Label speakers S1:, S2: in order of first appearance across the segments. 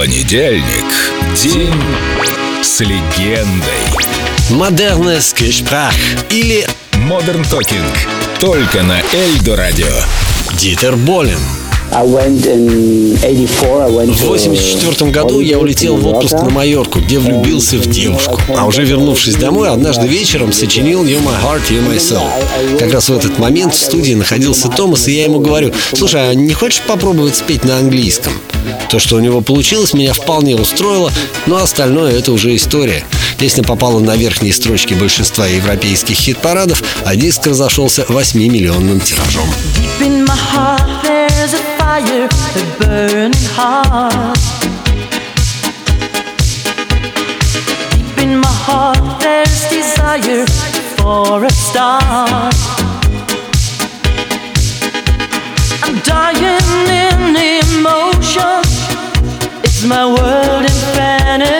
S1: Понедельник. День с легендой.
S2: Modernes Gespräch или
S1: Modern Talking. Только на Эльдо Радио.
S2: Дитер Болин.
S3: I went in 84, I went
S2: В
S3: to
S2: 1984 году я улетел в отпуск на Майорку, где влюбился в девушку. А уже вернувшись домой, однажды вечером сочинил «You're my heart, you're my soul». Как раз в этот момент в студии находился Томас, и я ему говорю, «Слушай, а не хочешь попробовать спеть на английском?» То, что у него получилось, меня вполне устроило, но остальное — это уже история. Песня попала на верхние строчки большинства европейских хит-парадов, а диск разошелся 8-миллионным тиражом.
S4: Deep in my heart, fire, a burning heart. Deep in my heart, there's desire for a star. I'm dying in emotion. It's my world in fantasy.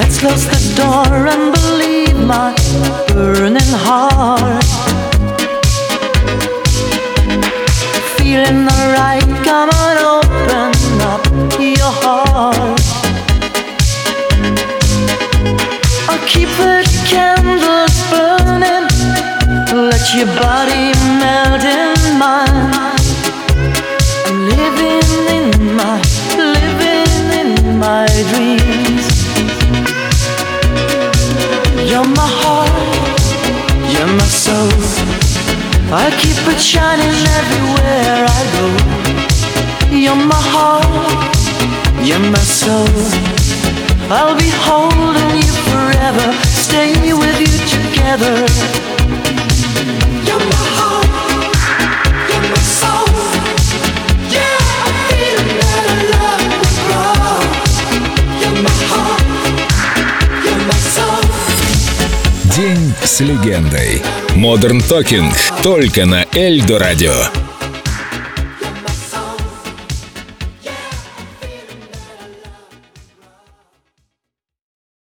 S4: Let's close the door and believe my burning heart. Feeling alright, come on, open up your heart. I'll keep the candles burning, let your body melt in mine. I'm living in my, living in my dreams. Soul. I keep it shining everywhere I go. You're my heart, you're my soul. I'll be holding you forever, stay with you together.
S1: День с легендой. Modern Talking. Только на Эльдо Радио.